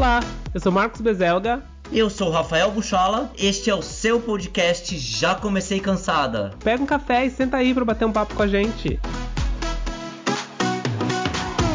Olá, eu sou Marcos Bezelga. Eu sou Rafael Buchola, este é o seu podcast Já Comecei Cansada. Pega um café e senta aí para bater um papo com a gente.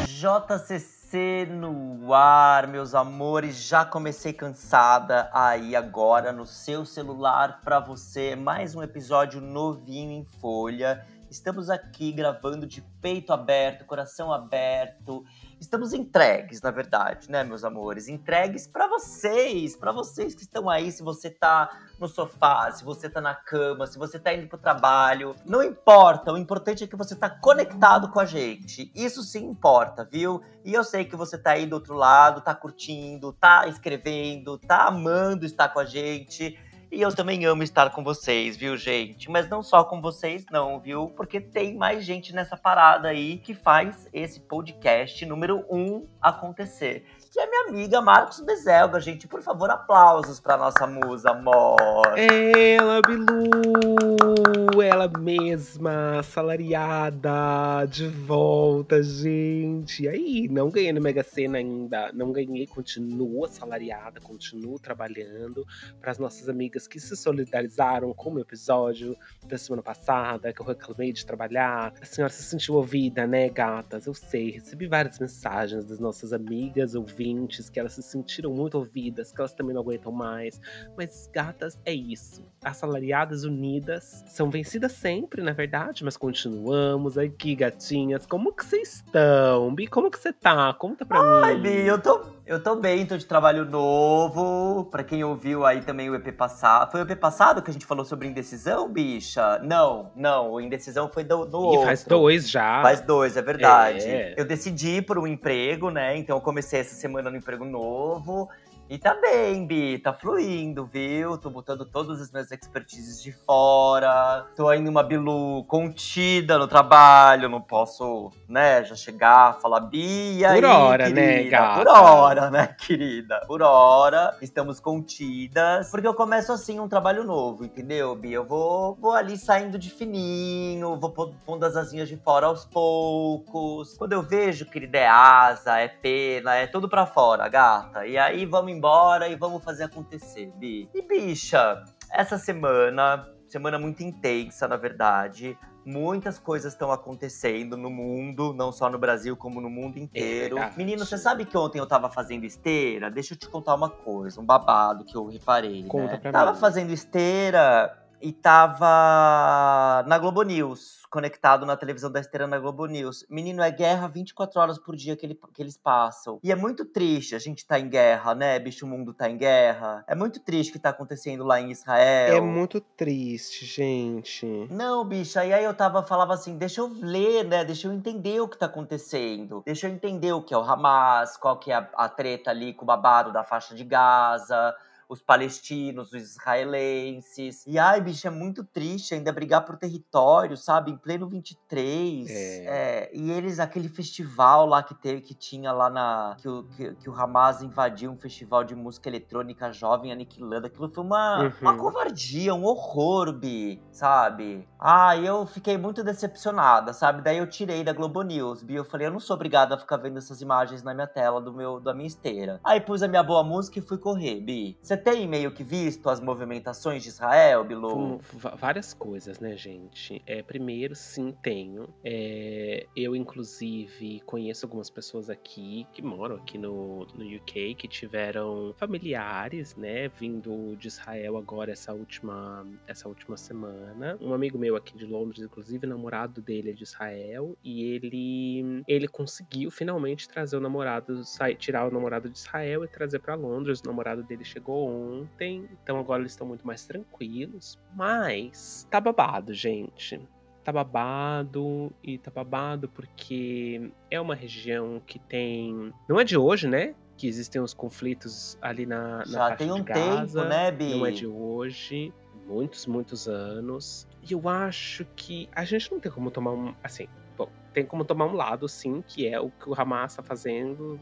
JCC no ar, meus amores. Já comecei cansada aí agora no seu celular para você. Mais um episódio novinho em folha. Estamos aqui gravando de peito aberto, coração aberto estamos entregues, na verdade, né, meus amores? Entregues para vocês, para vocês que estão aí, se você tá no sofá, se você tá na cama, se você tá indo pro trabalho, não importa, o importante é que você tá conectado com a gente. Isso sim importa, viu? E eu sei que você tá aí do outro lado, tá curtindo, tá escrevendo, tá amando estar com a gente. E eu também amo estar com vocês, viu, gente? Mas não só com vocês, não, viu? Porque tem mais gente nessa parada aí que faz esse podcast número um acontecer que é minha amiga Marcos Bezelga, gente. Por favor, aplausos pra nossa musa, amor. Ela, Bilu! Ela mesma, salariada, de volta, gente. E aí, não ganhei no Mega Sena ainda. Não ganhei, continuo assalariada, continuo trabalhando. Para as nossas amigas que se solidarizaram com o meu episódio da semana passada, que eu reclamei de trabalhar. A senhora se sentiu ouvida, né, gatas? Eu sei, recebi várias mensagens das nossas amigas ouvindo ouvintes, que elas se sentiram muito ouvidas, que elas também não aguentam mais. Mas gatas é isso. Assalariadas unidas são vencidas sempre, na verdade, mas continuamos aqui, gatinhas. Como que vocês estão? Bi, como que você tá? Conta pra Ai, mim. Ai, Bi, eu tô eu tô bem, tô de trabalho novo. Pra quem ouviu aí também o EP passado. Foi o EP passado que a gente falou sobre indecisão, bicha? Não, não. O indecisão foi do, e faz dois já. Faz dois, é verdade. É. Eu decidi por um emprego, né? Então eu comecei essa semana no emprego novo. E tá bem, Bi, tá fluindo, viu? Tô botando todas as minhas expertises de fora. Tô ainda uma Bilu contida no trabalho, não posso, né, já chegar, falar Bi, e aí, Por hora, querida? né, gata? Por hora, né, querida? Por hora, estamos contidas. Porque eu começo assim um trabalho novo, entendeu, Bi? Eu vou, vou ali saindo de fininho, vou pondo as asinhas de fora aos poucos. Quando eu vejo, querida, é asa, é pena, é tudo pra fora, gata. E aí vamos embora e vamos fazer acontecer, Bi. E bicha, essa semana, semana muito intensa, na verdade. Muitas coisas estão acontecendo no mundo, não só no Brasil, como no mundo inteiro. É Menino, você sabe que ontem eu tava fazendo esteira? Deixa eu te contar uma coisa, um babado que eu reparei. Conta né? pra tava mim. fazendo esteira e tava na Globo News, conectado na televisão da esteira na Globo News. Menino, é guerra 24 horas por dia que, ele, que eles passam. E é muito triste a gente tá em guerra, né, bicho? O mundo tá em guerra. É muito triste o que tá acontecendo lá em Israel. É muito triste, gente. Não, bicha, e aí eu tava, falava assim, deixa eu ler, né, deixa eu entender o que tá acontecendo. Deixa eu entender o que é o Hamas, qual que é a, a treta ali com o babado da faixa de Gaza os palestinos, os israelenses. E ai, bicho, é muito triste ainda brigar por território, sabe? Em pleno 23. É. É, e eles, aquele festival lá que teve, que tinha lá na. Que o, que, que o Hamas invadiu um festival de música eletrônica jovem aniquilando. Aquilo foi uma, Uhum. uma covardia, um horror, Bi, sabe? Ah, eu fiquei muito decepcionada, sabe? Daí eu tirei da Globo News, Bi. Eu falei, eu não sou obrigada a ficar vendo essas imagens na minha tela do meu, da minha esteira. Aí pus a minha boa música e fui correr, Bi. Você tem meio que visto as movimentações de Israel, Bilu? Várias coisas, né, gente? É, primeiro, sim, tenho. É, eu, inclusive, conheço algumas pessoas aqui que moram aqui no, no UK que tiveram familiares, né, vindo de Israel agora essa última, essa última semana. Um amigo meu aqui de Londres, inclusive, namorado dele é de Israel e ele ele conseguiu finalmente trazer o namorado, tirar o namorado de Israel e trazer para Londres. O namorado dele chegou ontem, então agora eles estão muito mais tranquilos. Mas tá babado, gente. Tá babado e tá babado porque é uma região que tem. Não é de hoje, né? Que existem os conflitos ali na, na Já tem um de Gaza. tempo, né, Bi? Não é de hoje. Muitos, muitos anos. E eu acho que a gente não tem como tomar um. Assim, bom, tem como tomar um lado, sim, que é o que o Hamas tá fazendo.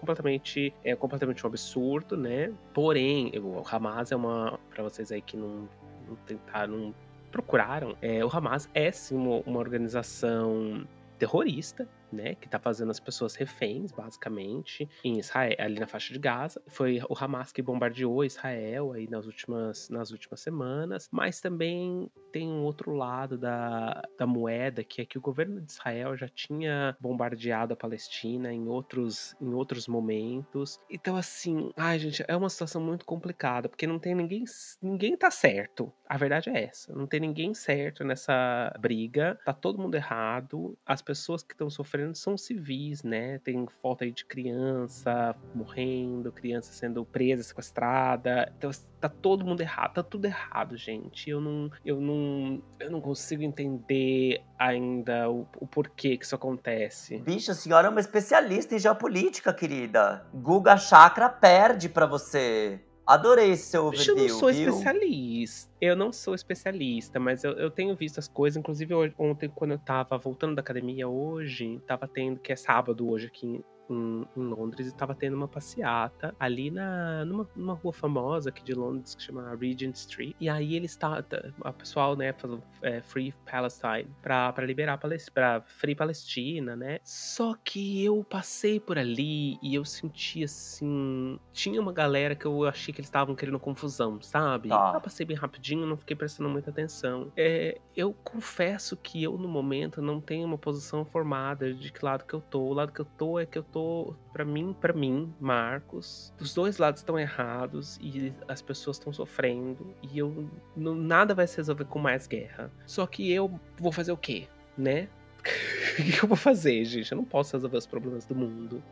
Completamente, é completamente um absurdo, né? Porém, o Hamas é uma. Pra vocês aí que não, não tentaram. Procuraram. É, o Hamas é sim uma, uma organização terrorista, né, que tá fazendo as pessoas reféns, basicamente, em Israel, ali na faixa de Gaza. Foi o Hamas que bombardeou Israel aí nas últimas, nas últimas semanas, mas também tem um outro lado da, da moeda, que é que o governo de Israel já tinha bombardeado a Palestina em outros, em outros momentos. Então, assim, ai, gente, é uma situação muito complicada, porque não tem ninguém, ninguém tá certo. A verdade é essa, não tem ninguém certo nessa briga, tá todo mundo errado, as pessoas que estão sofrendo sofrendo são civis, né? Tem foto aí de criança morrendo, criança sendo presa, sequestrada. Então tá todo mundo errado, tá tudo errado, gente. Eu não, eu não, eu não consigo entender ainda o, o porquê que isso acontece. Bicha, a senhora é uma especialista em geopolítica, querida. Guga Chakra perde para você. Adorei esse seu overview, Eu não sou viu? especialista. Eu não sou especialista, mas eu, eu, tenho visto as coisas. Inclusive, ontem, quando eu tava voltando da academia hoje, tava tendo, que é sábado hoje aqui em, em Londres e estava tendo uma passeata ali na, numa, numa, rua famosa aqui de Londres que chama Regent Street. E aí eles estavam, o pessoal, né, falando é, Free Palestine pra, pra liberar pra Free Palestina, né? Só que eu passei por ali e eu senti assim. Tinha uma galera que eu achei que eles estavam querendo confusão, sabe? Tá. Eu passei bem rapidinho, não fiquei prestando muita atenção. É, eu confesso que eu, no momento, não tenho uma posição formada de que lado que eu tô. O lado que eu tô é que eu tô tô, para mim, para mim, Marcos, os dois lados estão errados e as pessoas estão sofrendo e eu não, nada vai se resolver com mais guerra. Só que eu vou fazer o quê, né? o que eu vou fazer, gente? Eu não posso resolver os problemas do mundo.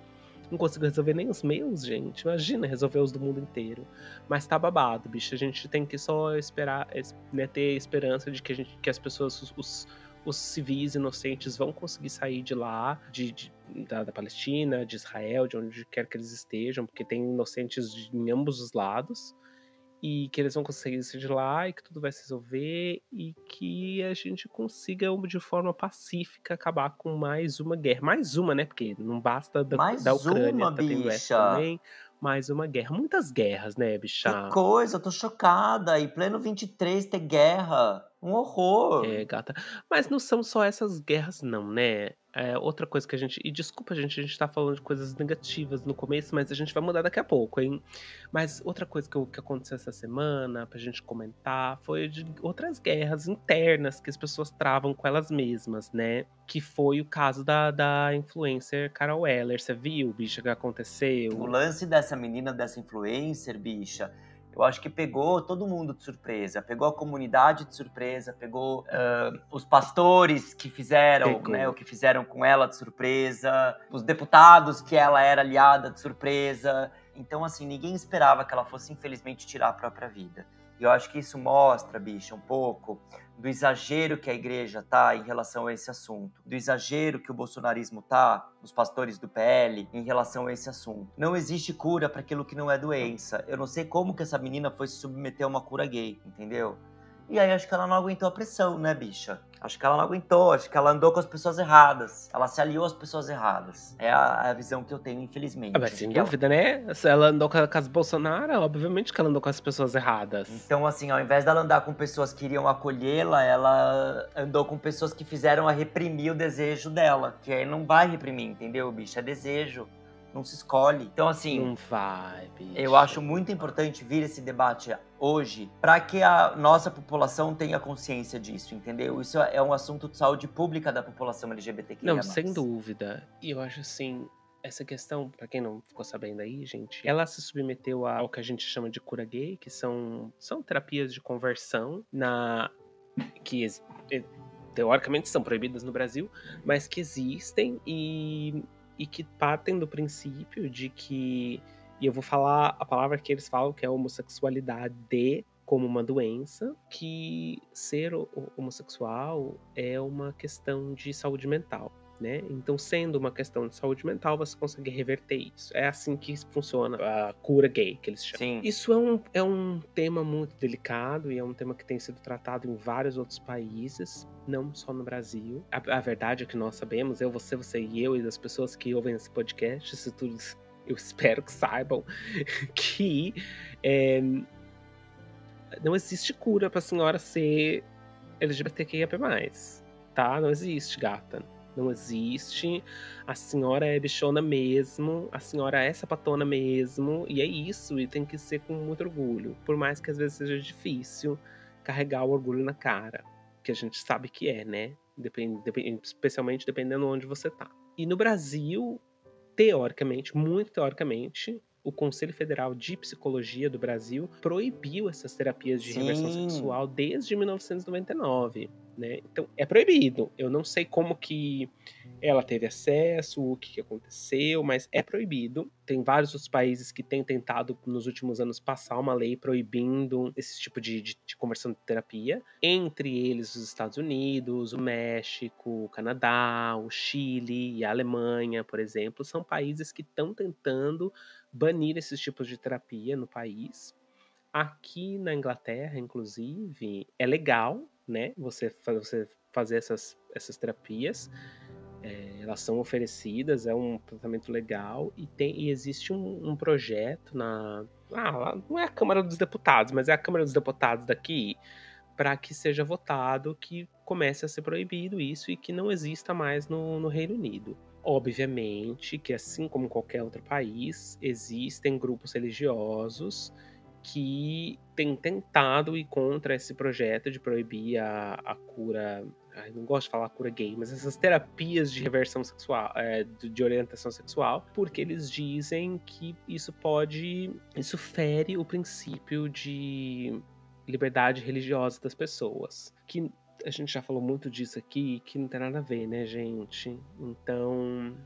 Não consigo resolver nem os meus, gente. Imagina resolver os do mundo inteiro. Mas tá babado, bicho. A gente tem que só esperar, né, ter esperança de que, a gente, que as pessoas, os, os civis inocentes vão conseguir sair de lá, de, de da, da, Palestina, de Israel, de onde quer que eles estejam, porque tem inocentes de, em ambos os lados, e que eles vão conseguir sair de lá e que tudo vai se resolver e que a gente consiga de forma pacífica acabar com mais uma guerra. Mais uma, né? Porque não basta da, mais da Ucrânia, uma, tá tendo essa também mais uma guerra. Muitas guerras, né, bicha? Que coisa, eu tô chocada. E pleno 23 ter guerra. Um horror. É, gata. Mas não são só essas guerras, não, né? É outra coisa que a gente. E desculpa, gente, a gente tá falando de coisas negativas no começo, mas a gente vai mudar daqui a pouco, hein? Mas outra coisa que, que aconteceu essa semana, pra gente comentar, foi de outras guerras internas que as pessoas travam com elas mesmas, né? Que foi o caso da, da influencer Carol Weller. Você viu, bicha, que aconteceu? O lance dessa menina, dessa influencer, bicha eu acho que pegou todo mundo de surpresa, pegou a comunidade de surpresa, pegou uh, os pastores que fizeram, né, o que fizeram com ela de surpresa, os deputados que ela era aliada de surpresa. Então, assim, ninguém esperava que ela fosse, infelizmente, tirar a própria vida. E eu acho que isso mostra, bicha, um pouco do exagero que a igreja tá em relação a esse assunto, do exagero que o bolsonarismo tá, os pastores do PL, em relação a esse assunto. Não existe cura para aquilo que não é doença. Eu não sei como que essa menina foi se submeter a uma cura gay, entendeu? E aí acho que ela não aguentou a pressão, né, bicha? Acho que ela não aguentou, acho que ela andou com as pessoas erradas. Ela se aliou às pessoas erradas. É a, a visão que eu tenho, infelizmente. Ah, mas sem dúvida, ela... né? Se ela andou com, com as Bolsonaro, obviamente que ela andou com as pessoas erradas. Então, assim, ao invés dela andar com pessoas que iriam acolhê-la, ela andou com pessoas que fizeram a reprimir o desejo dela. Que aí não vai reprimir, entendeu, bicho? É desejo não se escolhe. Então, assim. Não vai, bicho. Eu acho muito importante vir esse debate hoje para que a nossa população tenha consciência disso, entendeu? Isso é um assunto de saúde pública da população LGBTQ. Não, sem dúvida. E eu acho assim. Essa questão, para quem não ficou sabendo aí, gente, ela se submeteu ao que a gente chama de cura gay, que são, são terapias de conversão na que teoricamente são proibidas no Brasil, mas que existem e e que partem do princípio de que. E eu vou falar a palavra que eles falam, que é homossexualidade como uma doença, que ser homossexual é uma questão de saúde mental. Né? Então, sendo uma questão de saúde mental, você consegue reverter isso. É assim que funciona a cura gay, que eles chamam. Sim. Isso é um, é um tema muito delicado e é um tema que tem sido tratado em vários outros países, não só no Brasil. A, a verdade é que nós sabemos, eu, você, você e eu, e as pessoas que ouvem esse podcast, isso tudo eu espero que saibam, que é, não existe cura para a senhora ser LGBTQIA+. Tá? Não existe, gata Não existe. A senhora é bichona mesmo, a senhora é sapatona mesmo, e é isso, e tem que ser com muito orgulho. Por mais que às vezes seja difícil carregar o orgulho na cara, que a gente sabe que é, né? Depende, depende, especialmente dependendo onde você tá. E no Brasil, teoricamente, muito teoricamente, o Conselho Federal de Psicologia do Brasil proibiu essas terapias de Sim. reversão sexual desde 1999 né? Então é proibido. Eu não sei como que ela teve acesso, o que, aconteceu, mas é proibido. Tem vários outros países que têm tentado nos últimos anos passar uma lei proibindo esse tipo de, de, de conversão de terapia. Entre eles os Estados Unidos, o México, o Canadá, o Chile e a Alemanha, por exemplo, são países que estão tentando banir esses tipos de terapia no país. Aqui na Inglaterra, inclusive, é legal, né? Você, você fazer essas, essas terapias. É, elas são oferecidas, é um tratamento legal e, tem, e existe um, um projeto na. Ah, não é a Câmara dos Deputados, mas é a Câmara dos Deputados daqui para que seja votado que comece a ser proibido isso e que não exista mais no, no Reino Unido. Obviamente que, assim como qualquer outro país, existem grupos religiosos que tem tentado ir contra esse projeto de proibir a, a cura. Ai, não gosto de falar cura gay, mas essas terapias de reversão sexual, é, de orientação sexual, porque eles dizem que isso pode. Isso fere o princípio de liberdade religiosa das pessoas. Que a gente já falou muito disso aqui, que não tem nada a ver, né, gente? Então,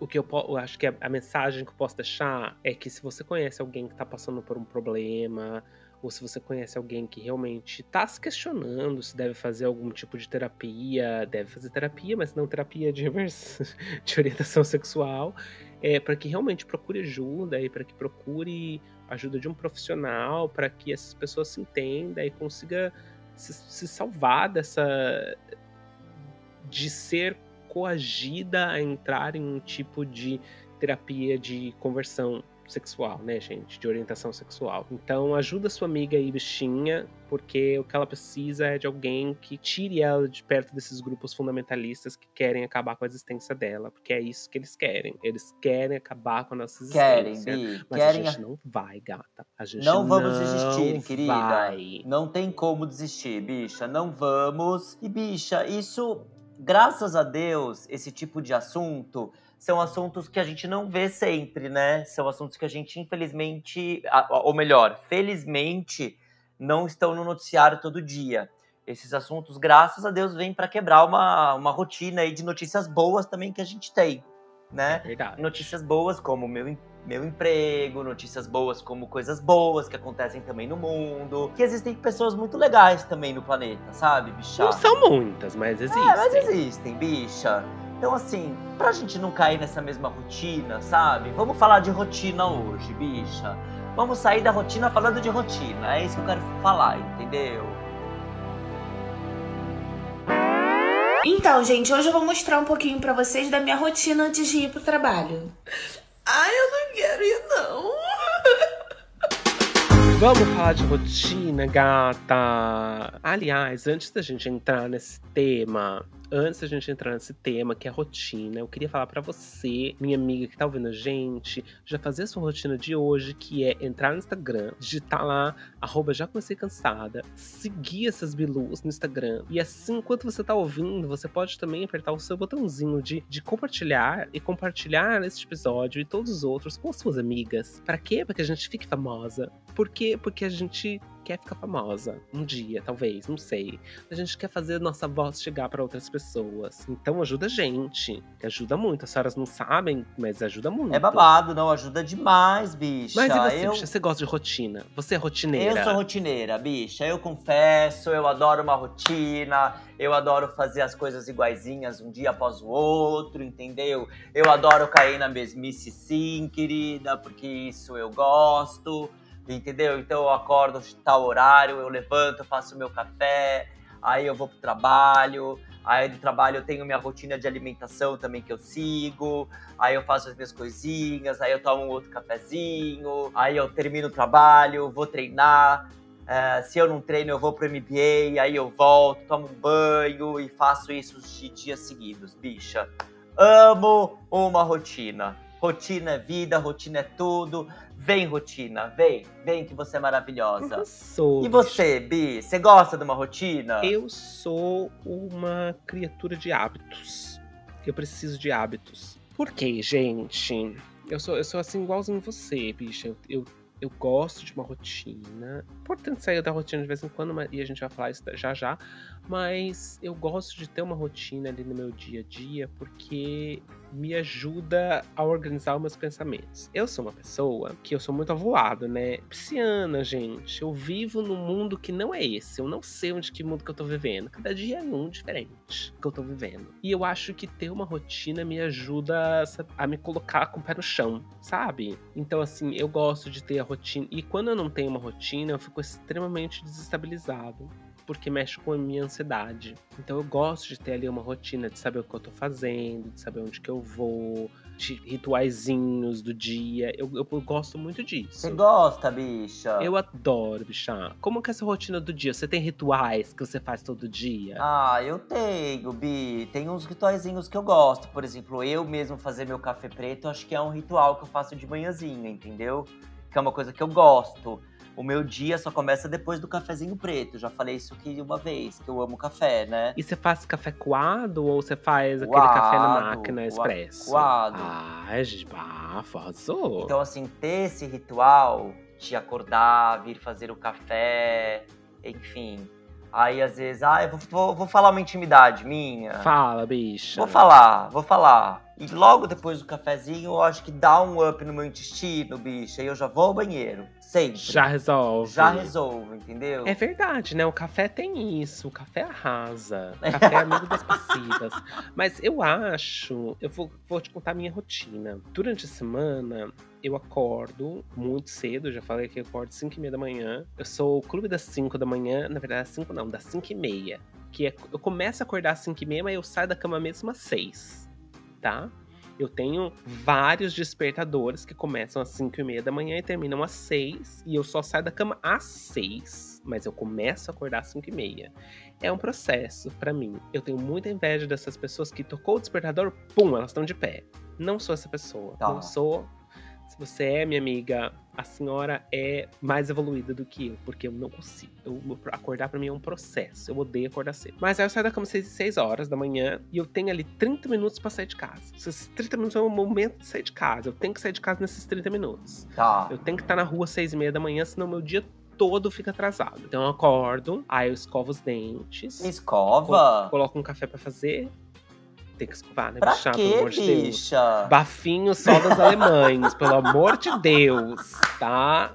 o que eu, eu acho que a, a, mensagem que eu posso deixar é que se você conhece alguém que está passando por um problema, ou se você conhece alguém que realmente está se questionando se deve fazer algum tipo de terapia, deve fazer terapia, mas não terapia de, de orientação sexual, é para que realmente procure ajuda e para que procure ajuda de um profissional, para que essas pessoas se entendam e consiga se, se salvar dessa de ser coagida a entrar em um tipo de terapia de conversão sexual, né, gente? De orientação sexual. Então, ajuda sua amiga aí, bichinha, porque o que ela precisa é de alguém que tire ela de perto desses grupos fundamentalistas que querem acabar com a existência dela, porque é isso que eles querem. Eles querem acabar com a nossa existência. Querem, Bi, mas querem... a gente não vai, gata. A gente não vamos não desistir, querida. Vai. Não tem como desistir, bicha. Não vamos. E, bicha, isso graças a Deus, esse tipo de assunto são assuntos que a gente não vê sempre, né? São assuntos que a gente, infelizmente, ou melhor, felizmente, não estão no noticiário todo dia. Esses assuntos, graças a Deus, vêm para quebrar uma, uma rotina aí de notícias boas também que a gente tem, né? É verdade. Notícias boas como meu meu emprego, notícias boas como coisas boas que acontecem também no mundo. Que existem pessoas muito legais também no planeta, sabe, bicha? Não são muitas, mas existem. É, mas existem, bicha. Então, assim, pra gente não cair nessa mesma rotina, sabe? Vamos falar de rotina hoje, bicha. Vamos sair da rotina falando de rotina. É isso que eu quero falar, entendeu? Então, gente, hoje eu vou mostrar um pouquinho para vocês da minha rotina antes de ir pro trabalho. Ai, eu não quero ir, não. Vamos falar de rotina, gata. Aliás, antes da gente entrar nesse tema, antes da gente entrar nesse tema, que é rotina, eu queria falar para você, minha amiga que tá ouvindo a gente, já fazer a sua rotina de hoje, que é entrar no Instagram, digitar lá, arroba já comecei cansada, seguir essas bilus no Instagram. E assim, enquanto você tá ouvindo, você pode também apertar o seu botãozinho de, de compartilhar e compartilhar este episódio e todos os outros com as suas amigas. Para quê? Para que a gente fique famosa. Por quê? Porque a gente quer ficar famosa um dia, talvez, não sei. A gente quer fazer nossa voz chegar para outras pessoas. Então ajuda a gente, que ajuda muito. As senhoras não sabem, mas ajuda muito. É babado, não, ajuda demais, bicha. Mas e você, eu... bicha, você gosta de rotina? Você é rotineira? Eu sou rotineira, bicha. Eu confesso, eu adoro uma rotina. Eu adoro fazer as coisas iguaizinhas um dia após o outro, entendeu? Eu adoro cair na mesmice sim, querida, porque isso eu gosto entendeu? Então eu acordo tal horário, eu levanto, faço meu café, aí eu vou pro trabalho, aí do trabalho eu tenho minha rotina de alimentação também que eu sigo, aí eu faço as minhas coisinhas, aí eu tomo um outro cafezinho, aí eu termino o trabalho, vou treinar, É, se eu não treino, eu vou pro MBA, aí eu volto, tomo um banho e faço isso de dias seguidos, bicha. Amo uma rotina. Rotina é vida, rotina é tudo. Vem, rotina, vem, vem que você é maravilhosa. Eu sou. E você, Bi, você gosta de uma rotina? Eu sou uma criatura de hábitos. Eu preciso de hábitos. Por quê, gente? Eu sou, eu sou assim igualzinho você, bicha. Eu, eu, eu gosto de uma rotina. Importante sair da rotina de vez em quando, e a gente vai falar isso já já. Mas eu gosto de ter uma rotina ali no meu dia a dia porque me ajuda a organizar os meus pensamentos. Eu sou uma pessoa que eu sou muito avoado, né? Pisciana, gente. Eu vivo num mundo que não é esse. Eu não sei onde que mundo que eu tô vivendo. Cada dia é um diferente que eu tô vivendo. E eu acho que ter uma rotina me ajuda a me colocar com o pé no chão, sabe? Então, assim, eu gosto de ter a rotina. E quando eu não tenho uma rotina, eu fico extremamente desestabilizado porque mexe com a minha ansiedade. Então eu gosto de ter ali uma rotina de saber o que eu tô fazendo, de saber onde que eu vou, de rituaizinhos do dia. Eu, eu, eu gosto muito disso. Você gosta, bicha? Eu adoro, bicha. Como que é essa rotina do dia? Você tem rituais que você faz todo dia? Ah, eu tenho, Bi. Tem uns rituaizinhos que eu gosto. Por exemplo, eu mesmo fazer meu café preto, acho que é um ritual que eu faço de manhãzinha, entendeu? Que é uma coisa que eu gosto. O meu dia só começa depois do cafezinho preto. Já falei isso aqui uma vez, que eu amo café, né? E você faz café coado ou você faz aquele café na Coado, máquina expresso? coado. Ai, gente, bafo, arrasou. Então, assim, ter esse ritual de acordar, vir fazer o café, enfim. Aí, às vezes, ah, eu vou, vou, vou falar uma intimidade minha. Fala, bicha. Vou falar, vou falar. E logo depois do cafezinho, eu acho que dá um up no meu intestino, bicha. E eu já vou ao banheiro. Sempre. Já resolve. Já resolvo, entendeu? É verdade, né? O café tem isso. O café arrasa. O café é amigo das passivas. Mas eu acho. Eu vou, vou te contar a minha rotina. Durante a semana, eu acordo muito cedo. Já falei que eu acordo 5 e meia da manhã. Eu sou o clube das 5 da manhã. Na verdade, 5 não, das 5 e meia. Que é, eu começo a acordar às 5 e meia, mas eu saio da cama mesmo às 6. Tá? Eu tenho vários despertadores que começam às 5 e meia da manhã e terminam às 6. E eu só saio da cama às 6. Mas eu começo a acordar às 5 e meia. É um processo pra mim. Eu tenho muita inveja dessas pessoas que tocou o despertador, pum, elas estão de pé. Não sou essa pessoa. Tá. Não sou. Se você é minha amiga, a senhora é mais evoluída do que eu, porque eu não consigo. Eu, acordar pra mim é um processo. Eu odeio acordar cedo. Mas aí eu saio da cama às 6, 6 horas da manhã e eu tenho ali 30 minutos pra sair de casa. Esses 30 minutos é o momento de sair de casa. Eu tenho que sair de casa nesses 30 minutos. Tá. Eu tenho que estar na rua às 6 e meia da manhã, senão meu dia todo fica atrasado. Então eu acordo, aí eu escovo os dentes. Escova? Coloco um café pra fazer. Tem que escovar, né, Pra bicha? Pelo amor de Deus. bicha? Bafinho só das alemães, pelo amor de Deus, tá?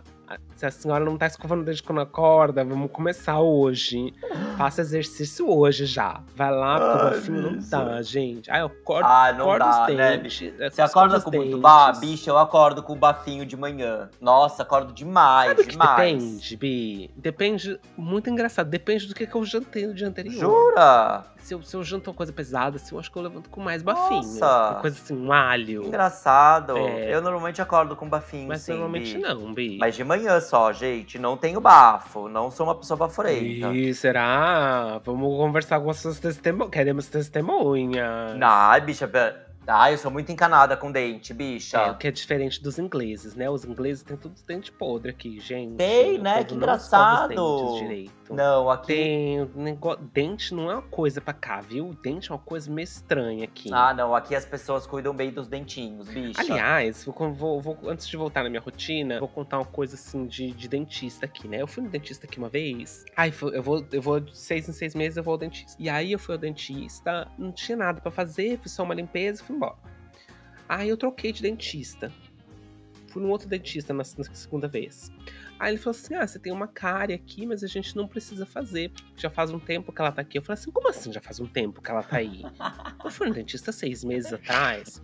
Se a senhora não tá escovando desde quando acorda, vamos começar hoje. Faça exercício hoje já. Vai lá, porque o Ai, bafinho não dá, gente. Aí eu acordo, Ah, não acordo dá, né, dentes. Você acorda com muito bar, bicha, eu acordo com bafinho de manhã. Nossa, acordo demais, Sabe o que demais. depende, Bi? Depende, muito engraçado, depende do que, que eu jantei no dia anterior. Jura? Se eu, se eu janto uma coisa pesada, assim, eu acho que eu levanto com mais bafinho. Nossa. Uma coisa assim, um alho. Engraçado. É. Eu normalmente acordo com bafinho, Mas sim, normalmente Bi. não, Bi. Mas de manhã só, gente. Não tenho bafo. Não sou uma pessoa baforenta. Ih, será? Vamos conversar com as suas testemunhas. Queremos testemunhas. Ai, bicha. Ai, eu sou muito encanada com dente, bicha. É, o que é diferente dos ingleses, né? Os ingleses têm tudo dente podre aqui, gente. Tem, né? Que não os engraçado. dentes direito. Não, aqui. Tem. Dente não é uma coisa pra cá, viu? Dente é uma coisa meio estranha aqui. Ah, não. Aqui as pessoas cuidam bem dos dentinhos, bicha. Aliás, vou, vou- vou- antes de voltar na minha rotina, vou contar uma coisa assim de, de dentista aqui, né? Eu fui no dentista aqui uma vez. Ai, eu vou, eu vou de seis em seis meses eu vou ao dentista. E aí eu fui ao dentista, não tinha nada pra fazer, fiz só uma limpeza fui embora. Aí eu troquei de dentista. Fui num outro dentista na, na segunda vez. Aí ele falou assim: Ah, você tem uma cárie aqui, mas a gente não precisa fazer. Já faz um tempo que ela tá aqui. Eu falei assim: Como assim já faz um tempo que ela tá aí? eu fui no dentista seis meses atrás.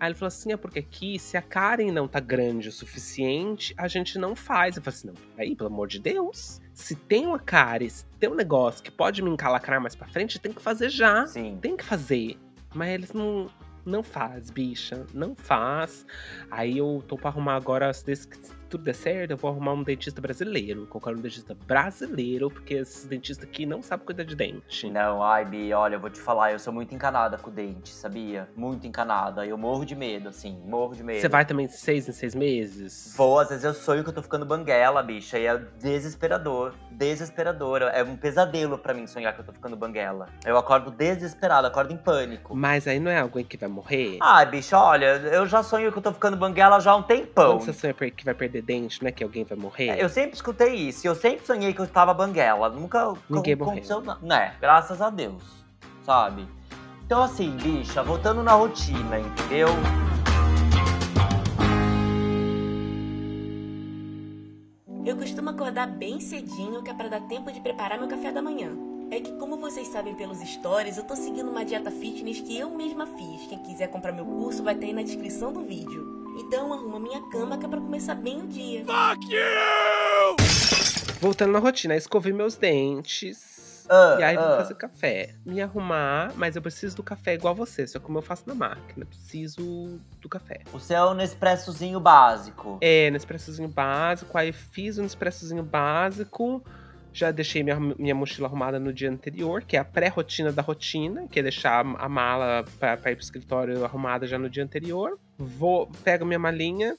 Aí ele falou assim: é porque aqui, se a Karen não tá grande o suficiente, a gente não faz. Eu falei assim: não, peraí, pelo amor de Deus. Se tem uma Karen, se tem um negócio que pode me encalacrar mais pra frente, tem que fazer já. Sim. Tem que fazer. Mas eles não. Não faz, bicha. Não faz. Aí eu tô pra arrumar agora, se tudo der certo, eu vou arrumar um dentista brasileiro. Colocar um dentista brasileiro, porque esses dentistas aqui não sabem cuidar de dente. Não, ai, Bi, olha, eu vou te falar, eu sou muito encanada com o dente, sabia? Muito encanada. Eu morro de medo, assim, morro de medo. Você vai também seis em seis meses? Vou, às vezes eu sonho que eu tô ficando banguela, bicha, e é desesperador. Desesperador. É um pesadelo para mim sonhar que eu tô ficando banguela. Eu acordo desesperado, acordo em pânico. Mas aí não é alguém que vai morrer? Ai, bicha, olha, eu já sonho que eu tô ficando banguela já há um tempão. Quando você sonha que vai perder dente, não é que alguém vai morrer? É, eu sempre escutei isso. Eu sempre sonhei que eu tava banguela. Nunca Ninguém aconteceu nada. Né? Graças a Deus. Sabe? Então, assim, bicha, voltando na rotina, entendeu? Eu costumo acordar bem cedinho, que é pra dar tempo de preparar meu café da manhã. É que, como vocês sabem pelos stories, eu tô seguindo uma dieta fitness que eu mesma fiz. Quem quiser comprar meu curso vai ter aí na descrição do vídeo. Então arruma minha cama que é pra começar bem o dia. Fuck you! Voltando na rotina, escovei meus dentes. Uh, e aí uh. vou fazer café. Me arrumar, mas eu preciso do café igual você, só como eu faço na máquina. Preciso do café. O seu é o Nespressozinho básico. É, Nespressozinho básico. Aí fiz o Nespressozinho básico. Já deixei minha, minha mochila arrumada no dia anterior, que é a pré-rotina da rotina, que é deixar a mala para ir pro escritório arrumada já no dia anterior. Vou, pego minha malinha,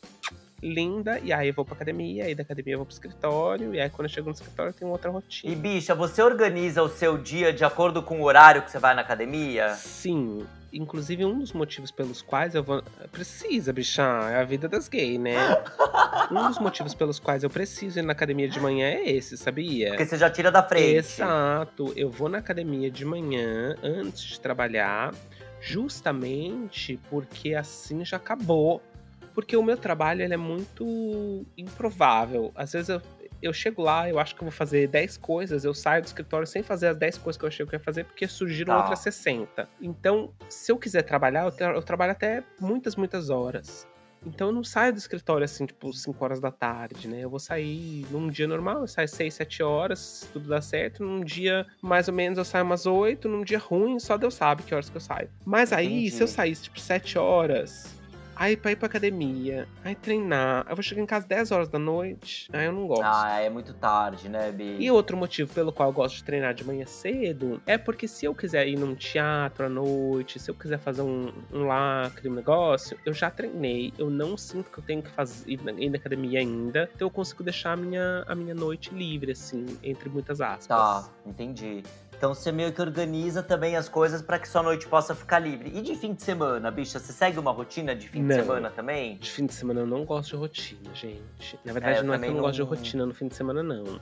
linda, e aí eu vou pra academia, aí da academia eu vou pro escritório, e aí quando eu chego no escritório eu tenho outra rotina. E bicha, você organiza o seu dia de acordo com o horário que você vai na academia? Sim. Inclusive, um dos motivos pelos quais eu vou. Precisa, bichar, é a vida das gays, né? um dos motivos pelos quais eu preciso ir na academia de manhã é esse, sabia? Porque você já tira da frente. Exato. Eu vou na academia de manhã antes de trabalhar, justamente porque assim já acabou. Porque o meu trabalho ele é muito improvável. Às vezes eu, eu chego lá, eu acho que eu vou fazer 10 coisas, eu saio do escritório sem fazer as 10 coisas que eu achei que eu ia fazer, porque surgiram Tá. outras 60. Então, se eu quiser trabalhar, eu, tra- eu trabalho até muitas, muitas horas. Então eu não saio do escritório assim, tipo, 5 horas da tarde, né? Eu vou sair num dia normal, eu saio 6, 7 horas, se tudo dá certo. Num dia, mais ou menos, eu saio umas 8. Num dia ruim, só Deus sabe que horas que eu saio. Mas aí, Entendi. se eu saísse, tipo, 7 horas, aí pra ir pra academia, aí treinar, eu vou chegar em casa 10 horas da noite, aí eu não gosto. Ah, é muito tarde, né, Bi? E outro motivo pelo qual eu gosto de treinar de manhã cedo é porque se eu quiser ir num teatro à noite, se eu quiser fazer um, um lacre, um negócio, eu já treinei, eu não sinto que eu tenho que fazer, ir, na, ir na academia ainda, então eu consigo deixar a minha, a minha noite livre, assim, entre muitas aspas. Tá, entendi. Então você meio que organiza também as coisas pra que sua noite possa ficar livre. E de fim de semana, bicha, você segue uma rotina de fim de Não. semana também? De fim de semana eu não gosto de rotina, gente. Na É, verdade, eu não é que eu não gosto de não- rotina no fim de semana, não.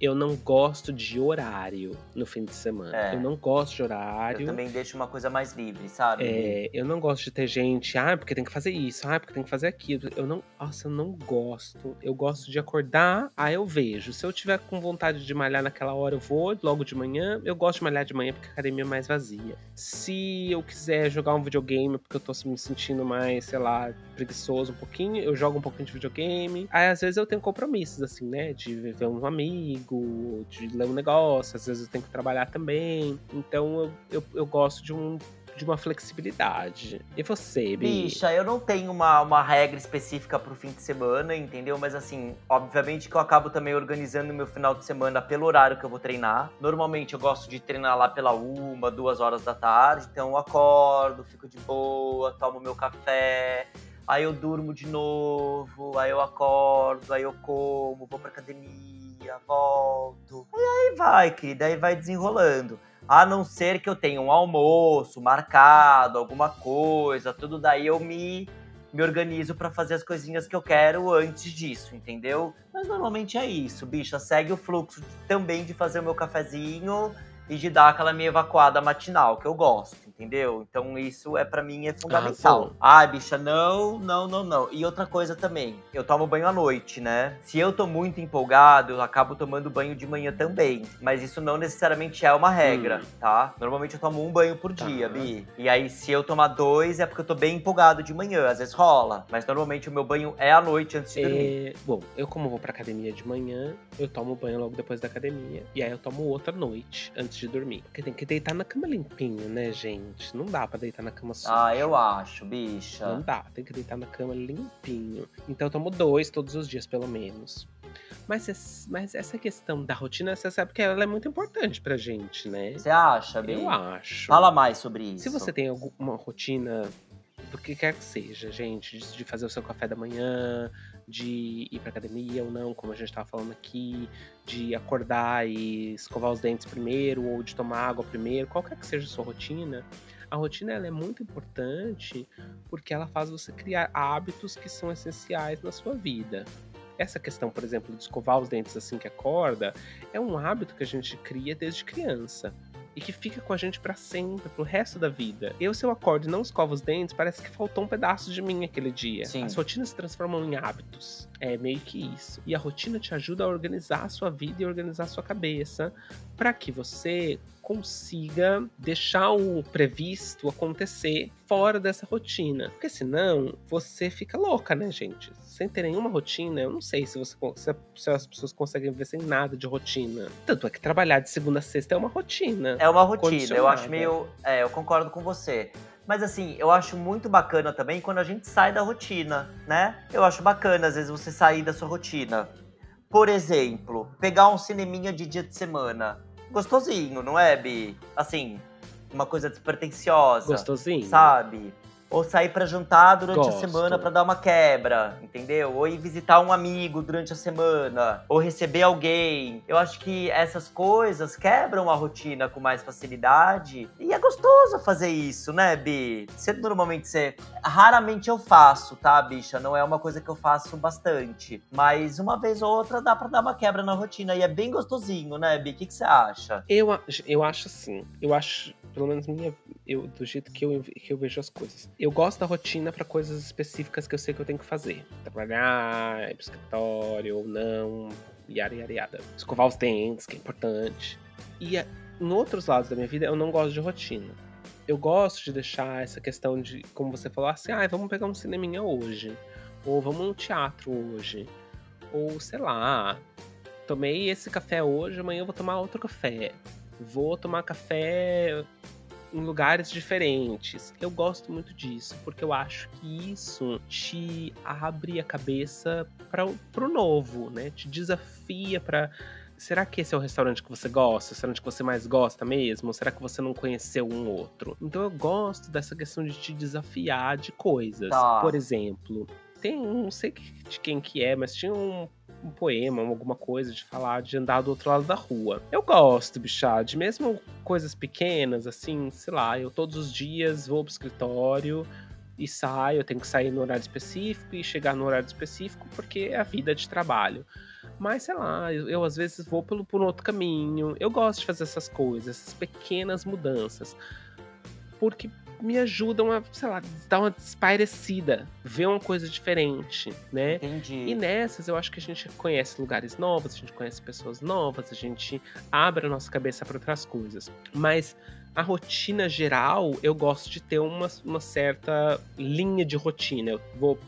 Eu não gosto de horário no fim de semana. É. Eu não gosto de Eu horário. também deixo uma coisa mais livre, sabe? É, eu não gosto de ter gente, ah, porque tem que fazer isso, ah, porque tem que fazer aquilo. Eu não, nossa, eu não gosto. Eu gosto de acordar, aí eu vejo. Se eu tiver com vontade de malhar naquela hora, eu vou logo de manhã. Eu gosto de malhar de manhã porque a academia é mais vazia. Se eu quiser jogar um videogame porque eu tô me sentindo mais, sei lá, preguiçoso um pouquinho, eu jogo um pouquinho de videogame. Aí às vezes eu tenho compromissos, assim, né? De ver um amigo, de ler um negócio, às vezes eu tenho que trabalhar também. Então eu, eu, eu gosto de um de uma flexibilidade. E você, Bi? Bicha, eu não tenho uma, uma regra específica pro fim de semana, entendeu? Mas assim, obviamente que eu acabo também organizando meu final de semana pelo horário que eu vou treinar. Normalmente eu gosto de treinar lá pela uma, duas horas da tarde. Então eu acordo, fico de boa, tomo meu café. Aí eu durmo de novo, aí eu acordo, aí eu como, vou pra academia, volto. E aí vai, querida, aí vai desenrolando. A não ser que eu tenha um almoço marcado, alguma coisa, tudo daí eu me, me organizo pra fazer as coisinhas que eu quero antes disso, entendeu? Mas normalmente é isso, bicha. Segue o fluxo também de fazer o meu cafezinho e de dar aquela minha evacuada matinal, que eu gosto, entendeu? Então isso é para mim é fundamental. Arrasou. Ai, bicha, não, não, não, não. E outra coisa também, eu tomo banho à noite, né? Se eu tô muito empolgado, eu acabo tomando banho de manhã também. Mas isso não necessariamente é uma regra, Hum. tá? Normalmente eu tomo um banho por Tá. dia, Bi. E aí, se eu tomar dois, é porque eu tô bem empolgado de manhã. Às vezes rola. Mas normalmente o meu banho é à noite antes de dormir. É, bom, eu como vou pra academia de manhã, eu tomo banho logo depois da academia. E aí eu tomo outra noite, antes de dormir. Porque tem que deitar na cama limpinho, né, gente? Não dá pra deitar na cama sujo. Ah, eu acho, bicha. Não dá, tem que deitar na cama limpinho. Então eu tomo dois todos os dias, pelo menos. Mas, mas essa questão da rotina, você sabe que ela é muito importante pra gente, né? Você acha, Bi? Eu acho. Fala mais sobre isso. Se você tem alguma rotina do que quer que seja, gente, de fazer o seu café da manhã, de ir pra academia ou não, como a gente tava falando aqui, de acordar e escovar os dentes primeiro, ou de tomar água primeiro, qualquer que seja a sua rotina, a rotina ela é muito importante porque ela faz você criar hábitos que são essenciais na sua vida. Essa questão, por exemplo, de escovar os dentes assim que acorda, é um hábito que a gente cria desde criança e que fica com a gente para sempre, pro resto da vida. Eu, se eu acordo e não escovo os dentes, parece que faltou um pedaço de mim aquele dia. Sim. As rotinas se transformam em hábitos. É meio que isso. E a rotina te ajuda a organizar a sua vida e organizar a sua cabeça para que você consiga deixar o previsto acontecer fora dessa rotina. Porque senão você fica louca, né, gente? Sem ter nenhuma rotina, eu não sei se, você, se, as pessoas conseguem viver sem nada de rotina. Tanto é que trabalhar de segunda a sexta é uma rotina. É uma rotina, eu acho meio. É, eu concordo com você. Mas assim, eu acho muito bacana também quando a gente sai da rotina, né? Eu acho bacana, às vezes, você sair da sua rotina. Por exemplo, pegar um cineminha de dia de semana gostosinho, não é, Bi? Assim, uma coisa despretensiosa. Gostosinho. Sabe? Ou sair para jantar durante Gosto. a semana para dar uma quebra, entendeu? Ou ir visitar um amigo durante a semana, ou receber alguém. Eu acho que essas coisas quebram a rotina com mais facilidade. E é gostoso fazer isso, né, Bi? Você normalmente você raramente eu faço, tá, bicha? Não é uma coisa que eu faço bastante, mas uma vez ou outra dá para dar uma quebra na rotina e é bem gostosinho, né, Bi? O que que você acha? Eu, eu acho assim. Eu acho, pelo menos minha, eu, do jeito que eu, que eu vejo as coisas. Eu gosto da rotina pra coisas específicas que eu sei que eu tenho que fazer. Trabalhar, ir pro escritório ou não, yara, yara. Escovar os dentes, que é importante. E a- em outros lados da minha vida, eu não gosto de rotina. Eu gosto de deixar essa questão de, como você falou, assim, ah, vamos pegar um cineminha hoje. Ou vamos no teatro hoje. Ou, sei lá, tomei esse café hoje, amanhã eu vou tomar outro café. Vou tomar café em lugares diferentes. Eu gosto muito disso, porque eu acho que isso te abre a cabeça para o novo, né? Te desafia para Será que esse é o restaurante que você gosta? O restaurante que você mais gosta mesmo? Ou será que você não conheceu um outro? Então eu gosto dessa questão de te desafiar de coisas. Tá. Por exemplo, tem um, não sei de quem que é, mas tinha um um poema, alguma coisa de falar de andar do outro lado da rua. Eu gosto, bichá, de mesmo coisas pequenas, assim, sei lá, eu todos os dias vou pro escritório e saio, eu tenho que sair no horário específico e chegar no horário específico porque é a vida de trabalho. Mas sei lá, eu, eu às vezes vou pelo, por um outro caminho. Eu gosto de fazer essas coisas, essas pequenas mudanças. Porque me ajudam a, sei lá, dar uma espairecida, ver uma coisa diferente, né? Entendi. E nessas eu acho que a gente conhece lugares novos, a gente conhece pessoas novas, a gente abre a nossa cabeça para outras coisas. Mas a rotina geral, eu gosto de ter uma, uma certa linha de rotina. Eu vou,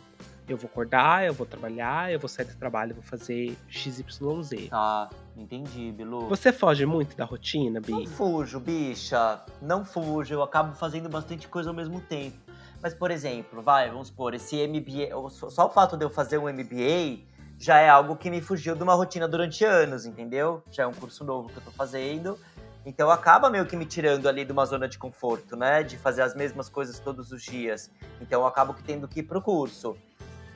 eu vou acordar, eu vou trabalhar, eu vou sair do trabalho, eu vou fazer XYZ. Tá, entendi, Bilu. Você foge muito da rotina, Não Bi? fujo, bicha. Não fujo. Eu acabo fazendo bastante coisa ao mesmo tempo. Mas, por exemplo, vai, vamos supor, esse MBA. Só o fato de eu fazer um MBA já é algo que me fugiu de uma rotina durante anos, entendeu? Já é um curso novo que eu tô fazendo. Então acaba meio que me tirando ali de uma zona de conforto, né? De fazer as mesmas coisas todos os dias. Então eu acabo que tendo que ir pro curso.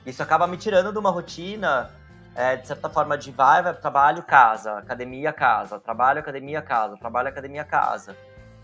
Isso acaba me tirando de uma rotina é, de certa forma, de vai, vai, trabalho, casa, academia, casa, trabalho, academia, casa, trabalho, academia, casa.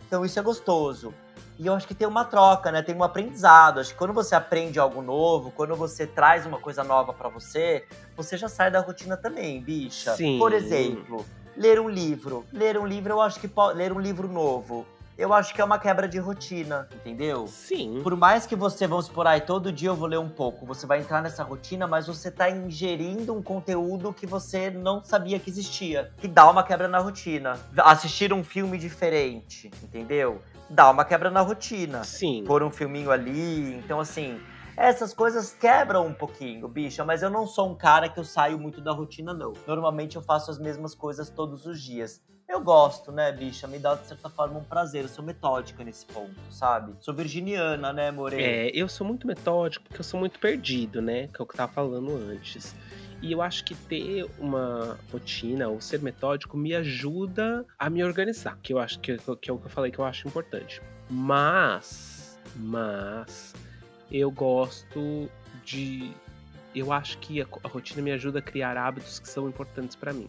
Então isso é gostoso. E eu acho que tem uma troca, né? Tem um aprendizado. Acho que quando você aprende algo novo, quando você traz uma coisa nova pra você, você já sai da rotina também, bicha. Sim. Por exemplo, ler um livro. Ler um livro, eu acho que pode. Ler um livro novo. Eu acho que é uma quebra de rotina, entendeu? Sim. Por mais que você, vamos por aí, todo dia eu vou ler um pouco, você vai entrar nessa rotina, mas você tá ingerindo um conteúdo que você não sabia que existia. Que dá uma quebra na rotina. Assistir um filme diferente, entendeu? Dá uma quebra na rotina. Sim. Pôr um filminho ali. Então, assim, essas coisas quebram um pouquinho, bicha, mas eu não sou um cara que eu saio muito da rotina, não. Normalmente eu faço as mesmas coisas todos os dias. Eu gosto, né, bicha? Me dá, de certa forma, um prazer. Eu sou metódica nesse ponto, sabe? Sou virginiana, né, Morena? É, eu sou muito metódico porque eu sou muito perdido, né? Que é o que eu tava falando antes. E eu acho que ter uma rotina ou ser metódico me ajuda a me organizar, que eu acho que, que é o que eu falei que eu acho importante. Mas, mas, eu gosto de. Eu acho que a, a rotina me ajuda a criar hábitos que são importantes para mim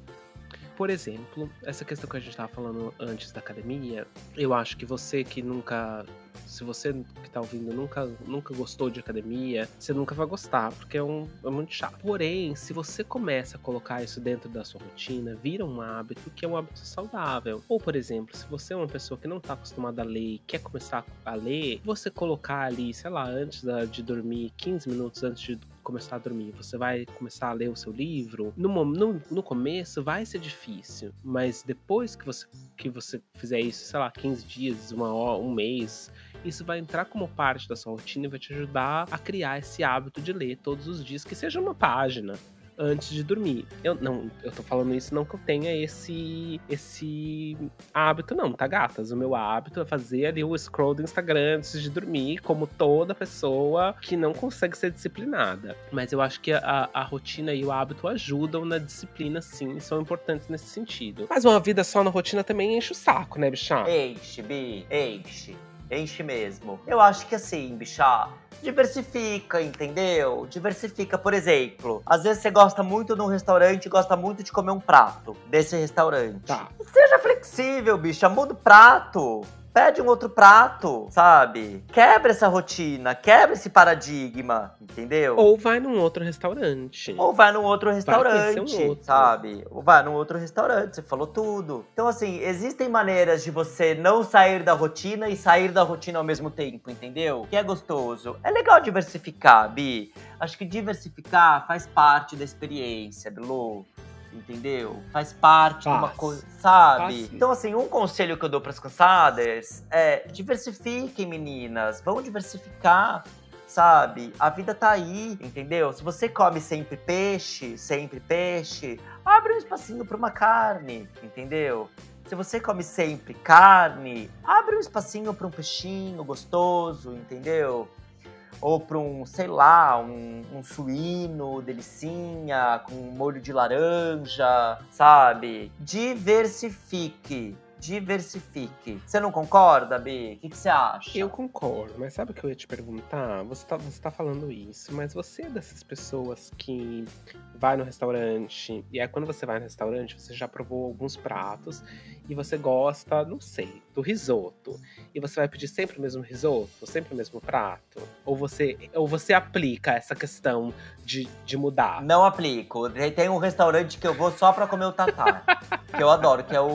por exemplo, essa questão que a gente estava falando antes da academia, eu acho que você que nunca. Se você que tá ouvindo nunca, nunca gostou de academia, você nunca vai gostar, porque é, um, é muito chato. Porém, se você começa a colocar isso dentro da sua rotina, vira um hábito que é um hábito saudável. Ou, por exemplo, se você é uma pessoa que não está acostumada a ler e quer começar a ler, você colocar ali, sei lá, antes de dormir, 15 minutos antes de começar a dormir, você vai começar a ler o seu livro, no, no, no começo vai ser difícil, mas depois que você, que você fizer isso, sei lá, 15 dias, uma hora, um mês, isso vai entrar como parte da sua rotina e vai te ajudar a criar esse hábito de ler todos os dias, que seja uma página antes de dormir. Eu não, eu tô falando isso não que eu tenha esse esse hábito não, tá gatas? O meu hábito é fazer ali o scroll do Instagram antes de dormir, como toda pessoa que não consegue ser disciplinada. Mas eu acho que a, a rotina e o hábito ajudam na disciplina, sim, são importantes nesse sentido. Mas uma vida só na rotina também enche o saco, né, bichão? Enche, Bi, enche. Enche mesmo. Eu acho que assim, bichá, diversifica, entendeu? Diversifica, por exemplo. Às vezes você gosta muito de um restaurante e gosta muito de comer um prato desse restaurante. Tá. Seja flexível, bicha. Muda o prato. Pede um outro prato, sabe? Quebra essa rotina, quebra esse paradigma, entendeu? Ou vai num outro restaurante. Ou vai num outro restaurante, um outro. sabe? Ou vai num outro restaurante, você falou tudo. Então, assim, existem maneiras de você não sair da rotina e sair da rotina ao mesmo tempo, entendeu? Que é gostoso. É legal diversificar, Bi. Acho que diversificar faz parte da experiência, Bilu. Entendeu? Faz parte de uma Faz. coisa, sabe? Faz. Então, assim, um conselho que eu dou pras cansadas é diversifiquem, meninas. Vão diversificar sabe? A vida tá aí, entendeu? Se você come sempre peixe, sempre peixe, abre um espacinho pra uma carne, entendeu? Se você come sempre carne, abre um espacinho pra um peixinho gostoso, entendeu? Ou pra um, sei lá, um, um suíno, delicinha, com molho de laranja, sabe? Diversifique. Diversifique. Você não concorda, Bi? O que que você acha? Eu concordo, mas sabe o que eu ia te perguntar? Você tá, você tá falando isso, mas você é dessas pessoas que vai no restaurante, e aí quando você vai no restaurante, você já provou alguns pratos, e você gosta, não sei, do risoto. E você vai pedir sempre o mesmo risoto, sempre o mesmo prato? Ou você, ou você aplica essa questão de, de mudar? Não aplico. Tem um restaurante que eu vou só pra comer o tatar. que eu adoro, que é o.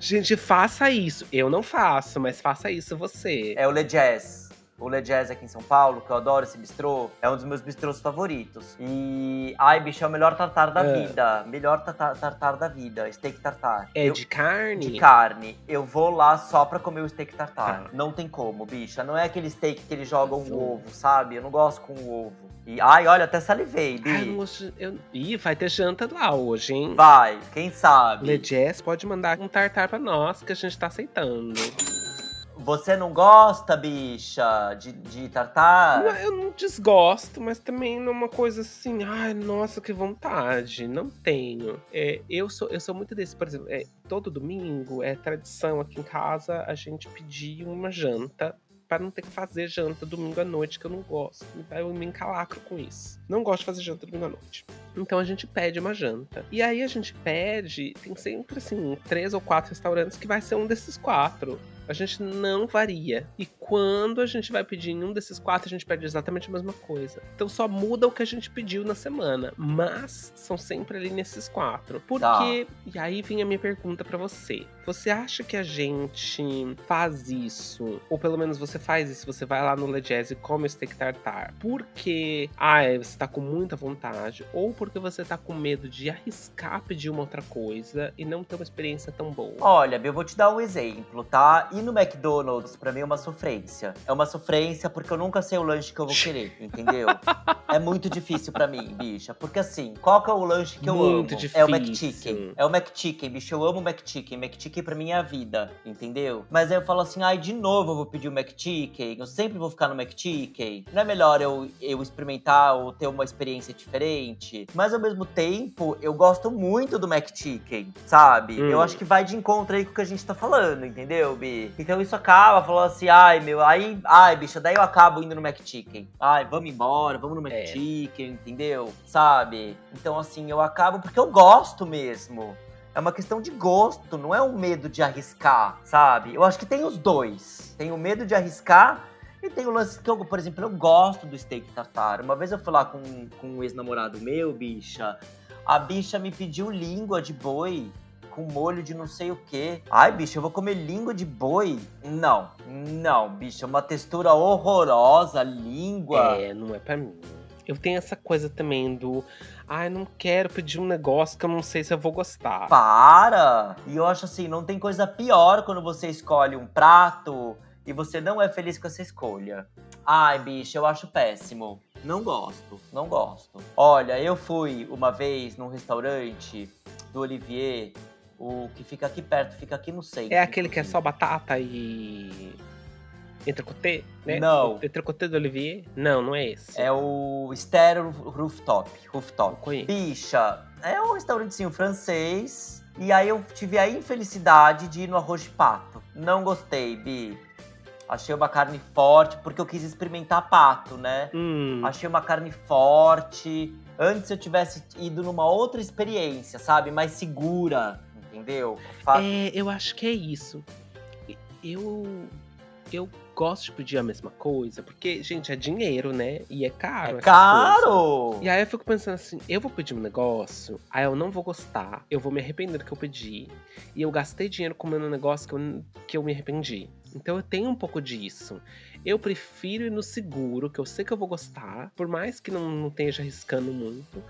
Gente, faça isso. Eu não faço, mas faça isso você. É o Le Jazz. O Le Jazz aqui em São Paulo, que eu adoro esse bistrô, é um dos meus bistrôs favoritos. E. Ai, bicho, é o melhor tartar da É. vida. Melhor tartar, tartar da vida. Steak tartar. É Eu- de carne? de carne. Eu vou lá só pra comer o steak tartar. Tá. Não tem como, bicha. Não é aquele steak que eles jogam Sim. o ovo, sabe? Eu não gosto com o ovo. E, ai, olha, até salivei, Bi. Ai, moço, eu... Ih, vai ter janta lá hoje, hein? Vai, quem sabe? Le Jazz pode mandar um tartar pra nós, que a gente tá aceitando. Você não gosta, bicha, de, de tartar? Eu não desgosto, mas também não é uma coisa assim, ai, nossa, que vontade. Não tenho. É, eu, sou, eu sou muito desse, por exemplo, é, todo domingo é tradição aqui em casa a gente pedir uma janta. Pra não ter que fazer janta domingo à noite, que eu não gosto. Então eu me encalacro com isso. Não gosto de fazer janta domingo à noite. Então a gente pede uma janta. E aí a gente pede, tem sempre assim, três ou quatro restaurantes que vai ser um desses quatro. A gente não varia. E quando a gente vai pedir em um desses quatro, a gente pede exatamente a mesma coisa. Então só muda o que a gente pediu na semana. Mas são sempre ali nesses quatro. Por Tá. E aí vem a minha pergunta pra você. Você acha que a gente faz isso, ou pelo menos você faz isso, você vai lá no Le Jazz e come o steak tartar, porque ah, você tá com muita vontade, ou porque você tá com medo de arriscar pedir uma outra coisa e não ter uma experiência tão boa? Olha, eu vou te dar um exemplo, tá? Ir no McDonald's pra mim é uma sofrência. É uma sofrência porque eu nunca sei o lanche que eu vou querer, entendeu? é muito difícil pra mim, bicha. Porque assim, qual que é o lanche que eu Muito amo? difícil. É o McChicken. É o McChicken, bicho. Eu amo o McChicken. McChicken pra mim é a vida, entendeu? Mas aí eu falo assim, ai, de novo eu vou pedir o McChicken. Eu sempre vou ficar no McChicken. Não é melhor eu, eu experimentar ou ter uma experiência diferente? Mas ao mesmo tempo, eu gosto muito do McChicken, sabe? Hum. Eu acho que vai de encontro aí com o que a gente tá falando, entendeu, Bi? Então isso acaba falando assim, ai, meu, aí, ai, bicha, daí eu acabo indo no McChicken. Ai, vamos embora, vamos no É. McChicken, entendeu? Sabe? Então, assim, eu acabo porque eu gosto mesmo. É uma questão de gosto, não é um medo de arriscar, sabe? Eu acho que tem os dois. Tem o medo de arriscar e tem o lance que eu, por exemplo, eu gosto do steak tartar. Uma vez eu fui lá com, com um ex-namorado meu, bicha. A bicha me pediu língua de boi com molho de não sei o que. Ai, bicho, eu vou comer língua de boi? Não, não, bicho, é uma textura horrorosa, língua. É, não é pra mim. Eu tenho essa coisa também do. Ai, não quero pedir um negócio que eu não sei se eu vou gostar. Para! E eu acho assim, não tem coisa pior quando você escolhe um prato e você não é feliz com essa escolha. Ai, bicho, eu acho péssimo. Não gosto, não gosto. Olha, eu fui uma vez num restaurante do Olivier, o que fica aqui perto, fica aqui no centro. É aquele que é só batata e. Entrecotê? Né? Não. Entrecotê do Olivier? Não, não é esse. É o Stereo Rooftop. Rooftop. conheço. Bicha, é um restaurantezinho francês. E aí eu tive a infelicidade de ir no arroz de pato. Não gostei, Bi. Achei uma carne forte, porque eu quis experimentar pato, né? Hum, Achei uma carne forte. Antes eu tivesse ido numa outra experiência, sabe? Mais segura, entendeu? É, eu acho que é isso. Eu. Eu gosto de pedir a mesma coisa, porque, gente, é dinheiro, né? E é caro. É essas coisas. caro! E aí eu fico pensando assim, eu vou pedir um negócio, aí eu não vou gostar, eu vou me arrepender do que eu pedi. E eu gastei dinheiro comendo um negócio que eu, que eu me arrependi. Então eu tenho um pouco disso. Eu prefiro ir no seguro, que eu sei que eu vou gostar, por mais que não, não esteja arriscando muito,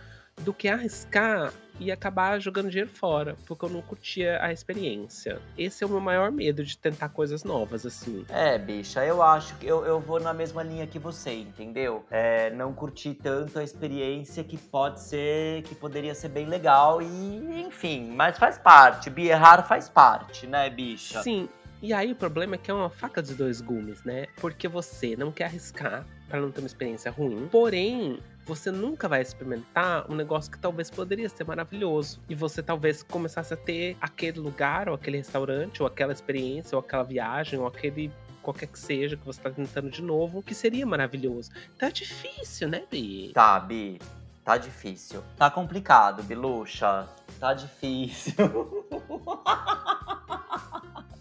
do que arriscar e acabar jogando dinheiro fora, porque eu não curtia a experiência. Esse é o meu maior medo de tentar coisas novas, assim. É, bicha, eu acho que eu, eu vou na mesma linha que você, entendeu? É, não curti tanto a experiência que pode ser, que poderia ser bem legal e, enfim, mas faz parte. Bi, errar faz parte, né, bicha? Sim. E aí o problema é que é uma faca de dois gumes, né? Porque você não quer arriscar para não ter uma experiência ruim. Porém, você nunca vai experimentar um negócio que talvez poderia ser maravilhoso. E você talvez começasse a ter aquele lugar, ou aquele restaurante, ou aquela experiência, ou aquela viagem, ou aquele qualquer que seja que você tá tentando de novo, que seria maravilhoso. Tá difícil, né, Bi? Tá, Bi, tá difícil. Tá complicado, Biluxa. Tá difícil.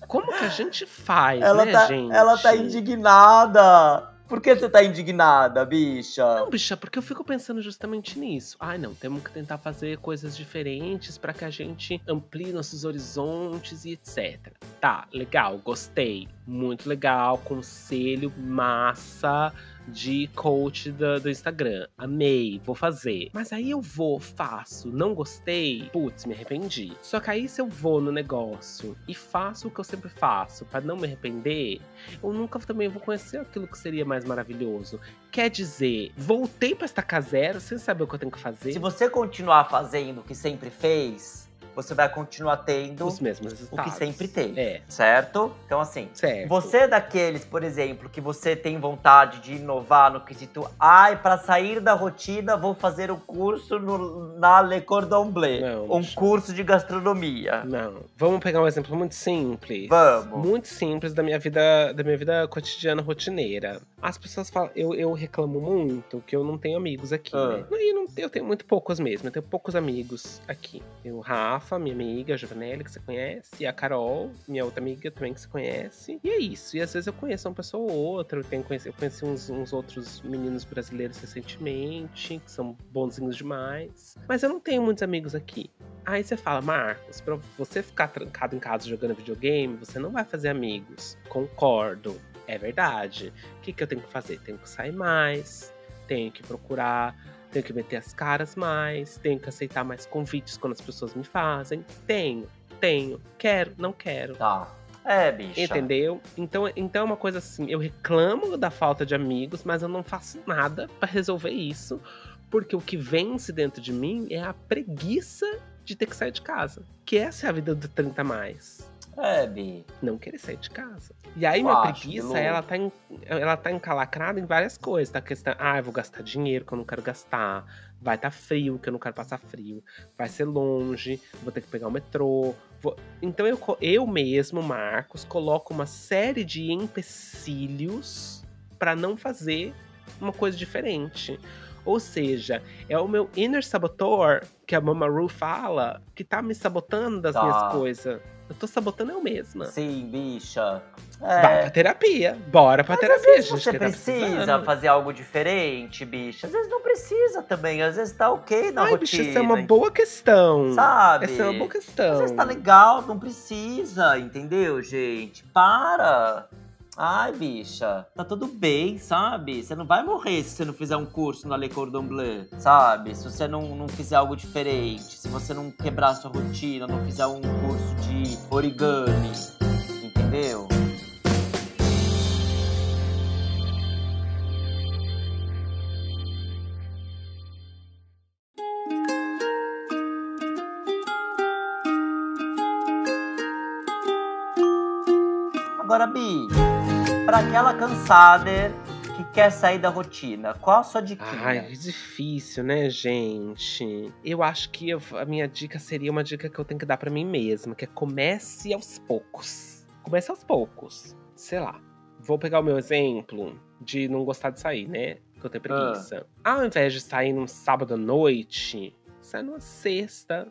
Como que a gente faz, ela, né, tá, gente? ela tá indignada. Por que você tá indignada, bicha? Não, bicha, porque eu fico pensando justamente nisso. Ai, não, temos que tentar fazer coisas diferentes para que a gente amplie nossos horizontes e etc. Tá, legal, gostei. Muito legal, conselho massa de coach do, do Instagram. Amei, vou fazer. Mas aí eu vou, faço, não gostei, putz, me arrependi. Só que aí se eu vou no negócio e faço o que eu sempre faço para não me arrepender, eu nunca também vou conhecer aquilo que seria mais maravilhoso. Quer dizer, voltei pra estacar zero sem saber o que eu tenho que fazer. Se você continuar fazendo o que sempre fez, você vai continuar tendo Os mesmos o resultados. que sempre teve. É, Certo? Então, assim, certo. Você é daqueles, por exemplo, que você tem vontade de inovar no quesito, ai, para sair da rotina, vou fazer um curso no, na Le Cordon Bleu, Não, um curso de gastronomia. Não. Vamos pegar um exemplo muito simples. Vamos. Muito simples da minha vida, da minha vida cotidiana rotineira. As pessoas falam, eu, eu reclamo muito que eu não tenho amigos aqui, Ah. né? E não, eu tenho muito poucos mesmo, eu tenho poucos amigos aqui. Eu, Rafa, minha amiga, Giovanelli, que você conhece, a Carol, minha outra amiga também que você conhece. E é isso. E às vezes eu conheço uma pessoa ou outra, eu, tenho conheci, eu conheci uns, uns outros meninos brasileiros recentemente, que são bonzinhos demais. Mas eu não tenho muitos amigos aqui. Aí você fala, Marcos, pra você ficar trancado em casa jogando videogame, você não vai fazer amigos. Concordo, é verdade. O que, que eu tenho que fazer? Tenho que sair mais, tenho que procurar, tenho que meter as caras mais, tenho que aceitar mais convites quando as pessoas me fazem. Tenho, tenho, quero, não quero. Tá. É, bicha. Entendeu? Então, então é uma coisa assim, eu reclamo da falta de amigos, mas eu não faço nada pra resolver isso, porque o que vence dentro de mim é a preguiça de ter que sair de casa. Que essa é a vida do 30 a mais. Bi. Não querer sair de casa. E aí, Eu minha preguiça, ela tá, em- ela tá encalacrada em várias coisas. Tá? Questão, ah, eu vou gastar dinheiro que eu não quero gastar. Vai tá frio, que eu não quero passar frio. Vai ser longe, vou ter que pegar o metrô. vou- Então eu, eu mesmo, Marcos, coloco uma série de empecilhos pra não fazer uma coisa diferente. Ou seja, é o meu inner saboteur, que a Mama Ru fala, que tá me sabotando das Tá. minhas coisas. Eu tô sabotando eu mesma. Sim, bicha. Vai É. pra terapia. Bora pra Mas terapia, às vezes gente. você tá precisa fazer algo diferente, bicha. Às vezes não precisa também. Às vezes tá ok na Ai, rotina. bicho, essa é uma boa questão. Sabe? Essa é uma boa questão. Às vezes tá legal, não precisa, entendeu, gente? Para! Ai, bicha, tá tudo bem, sabe? Você não vai morrer se você não fizer um curso na Le Cordon Bleu, sabe? Se você não, não fizer algo diferente, se você não quebrar sua rotina, não fizer um curso de origami, entendeu? Agora, Bi, pra aquela cansada que quer sair da rotina, qual a sua dica? Ai, é difícil, né, gente? Eu acho que eu- a minha dica seria uma dica que eu tenho que dar pra mim mesma, que é comece aos poucos. Comece aos poucos. Sei lá. Vou pegar o meu exemplo de não gostar de sair, né? Que eu tenho preguiça. Ao invés de sair num sábado à noite, sai numa sexta,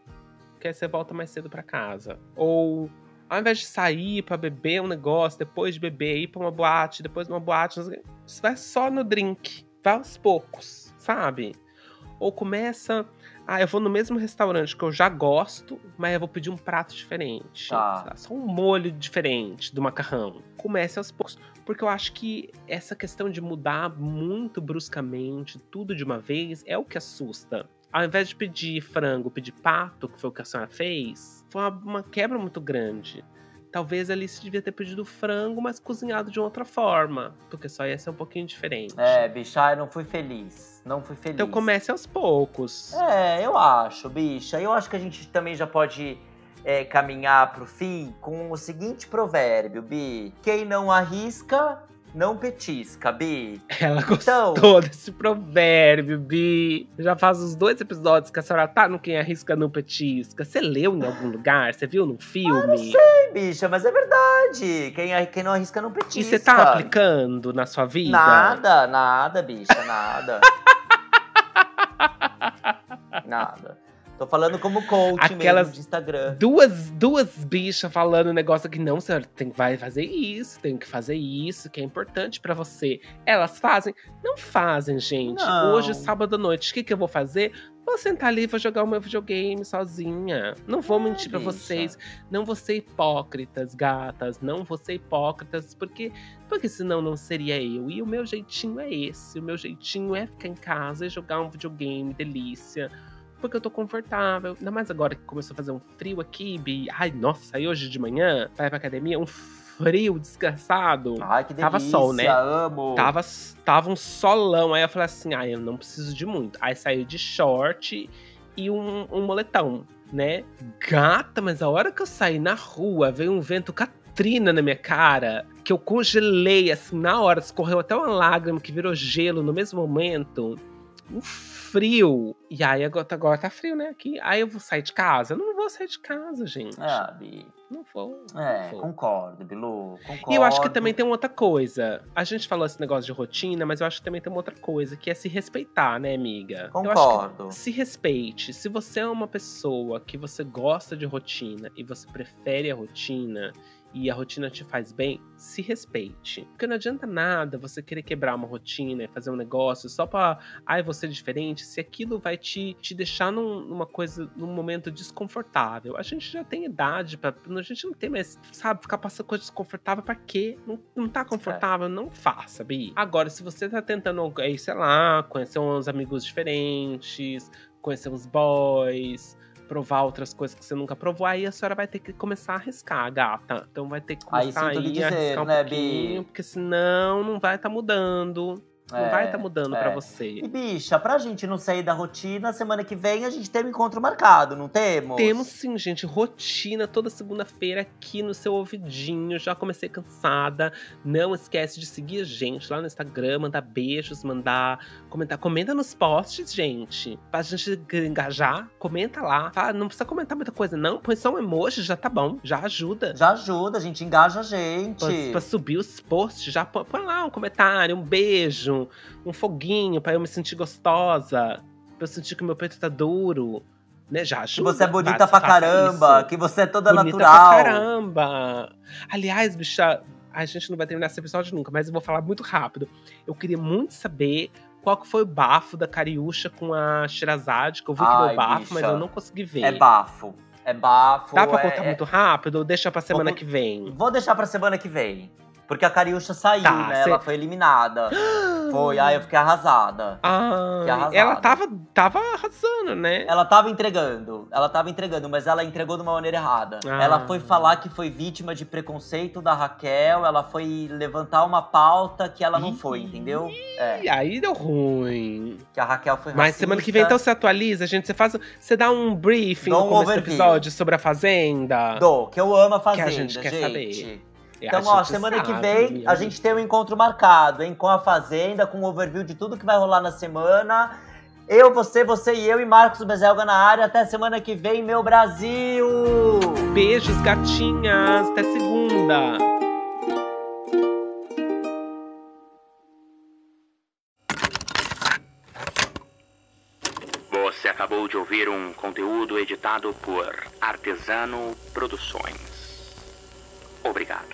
que aí você volta mais cedo pra casa. Ou ao invés de sair pra beber um negócio, depois de beber, ir pra uma boate, depois de uma boate, você vai só no drink. Vai aos poucos, sabe? Ou começa. Ah, eu vou no mesmo restaurante que eu já gosto, mas eu vou pedir um prato diferente. Tá. Só um molho diferente do macarrão. Comece aos poucos. Porque eu acho que essa questão de mudar muito bruscamente, tudo de uma vez, é o que assusta. Ao invés de pedir frango, pedir pato, que foi o que a senhora fez, foi uma, uma quebra muito grande. Talvez ali se devia ter pedido frango, mas cozinhado de outra forma. Porque só ia ser um pouquinho diferente. É, bicha, eu não fui feliz. Não fui feliz. Então comece aos poucos. É, eu acho, bicha. Eu acho que a gente também já pode é, caminhar pro fim com o seguinte provérbio, Bi. Quem não arrisca, não petisca, Bi. Ela Então- gostou desse provérbio, Bi. Já faz uns dois episódios que a senhora tá no Quem Arrisca Não Petisca. Você leu em algum lugar? Você viu num filme? Ei, bicha, mas é verdade. Quem, quem não arrisca, não petisca. e você tá aplicando na sua vida? Nada, nada, bicha, nada. nada. Tô falando como coach Aquelas mesmo de Instagram. Duas, duas bichas falando um negócio que não, senhora, tem que vai fazer isso, tem que fazer isso, que é importante pra você. Elas fazem? Não fazem, gente. Não. Hoje, sábado à noite, o que, que eu vou fazer? Vou sentar ali e vou jogar o meu videogame sozinha. Não vou É, mentir pra bicha. vocês. Não vou ser hipócritas, gatas. Não vou ser hipócritas, porque, porque senão não seria eu. E o meu jeitinho é esse. O meu jeitinho é ficar em casa e jogar um videogame, delícia. Porque eu tô confortável. Ainda mais agora que começou a fazer um frio aqui, Bi. Ai, nossa, saí hoje de manhã, vai pra academia, um frio desgraçado. Ai, que delícia. Tava sol, né? Amo. Tava, tava um solão. Aí eu falei assim: ah, eu não preciso de muito. Aí saiu de short e um, um moletão, né? Gata, mas a hora que eu saí na rua, veio um vento Katrina na minha cara, que eu congelei assim na hora, escorreu até uma lágrima que virou gelo no mesmo momento. Um frio. E aí agora, agora tá frio, né? Aqui. Aí eu vou sair de casa? Não vou sair de casa, gente. Ah, Bi. Não vou. É, não vou. concordo, Bilu. Concordo. E eu acho que também tem uma outra coisa. A gente falou esse negócio de rotina, mas eu acho que também tem uma outra coisa, que é se respeitar, né, amiga? Concordo. se respeite. Se você é uma pessoa que você gosta de rotina e você prefere a rotina e a rotina te faz bem, se respeite. Porque não adianta nada você querer quebrar uma rotina e fazer um negócio só pra, ai, você é diferente, se aquilo vai te, te deixar num- numa coisa, num momento desconfortável. A gente já tem idade pra. A gente não tem mais, sabe, ficar passando coisa desconfortável pra quê? Não, não tá confortável? Não faça, Bi. Agora, se você tá tentando, sei lá, conhecer uns amigos diferentes, conhecer uns boys, provar outras coisas que você nunca provou, aí a senhora vai ter que começar a arriscar, gata. Então vai ter que Aí começar aí a dizer, arriscar um né, pouquinho, Bi? porque senão não vai estar mudando. Não É, vai estar mudando é. pra você. E bicha, pra gente não sair da rotina, semana que vem a gente tem um encontro marcado, não temos? Temos sim, gente, rotina toda segunda-feira aqui no seu ouvidinho. Já comecei cansada. Não esquece de seguir a gente lá no Instagram, mandar beijos, mandar comentar. Comenta nos posts, gente. Pra gente engajar, comenta lá. Tá? Não precisa comentar muita coisa, não. Põe só um emoji, já tá bom. Já ajuda. Já ajuda, a gente engaja a gente. Pra, pra subir os posts, já põe, põe lá um comentário, um beijo, um foguinho pra eu me sentir gostosa. Pra eu sentir que o meu peito tá duro. Né? Já Que ajuda. você é bonita Faça- pra caramba, isso. que você é toda Bonita natural. pra caramba. Aliás, bicha, a gente não vai terminar esse episódio nunca, mas eu vou falar muito rápido. Eu queria muito saber qual que foi o bafo da Cariúcha com a Shirazade, que eu vi que Ai, deu bafo, bicha. mas eu não consegui ver. É bafo. É bafo. Dá pra é- contar é- muito rápido ou deixa pra semana Vou- que vem? Vou deixar pra semana que vem. Porque a Cariúcha saiu, Tá, né? cê- Ela foi eliminada. foi, aí eu fiquei arrasada. Ah, Que arrasada. ela tava, tava arrasando, né? Ela tava entregando, ela tava entregando, mas ela entregou de uma maneira errada. Ah. Ela foi falar que foi vítima de preconceito da Raquel, ela foi levantar uma pauta que ela não foi, entendeu? É, E aí deu ruim. que a Raquel foi Mas racista. semana que vem então você atualiza, gente. Você faz, você dá um briefing Dou no um começo do episódio sobre a fazenda. Dou, que eu amo a Que Fazenda, a gente quer saber. A Então, ó, semana que vem a gente tem um encontro marcado, hein? Com a Fazenda, com um overview de tudo que vai rolar na semana. Eu, você, você e eu e Marcos Bezelga na área. Até semana que vem, meu Brasil! Beijos, gatinhas. Até segunda. Você acabou de ouvir um conteúdo editado por Artesano Produções. Obrigado.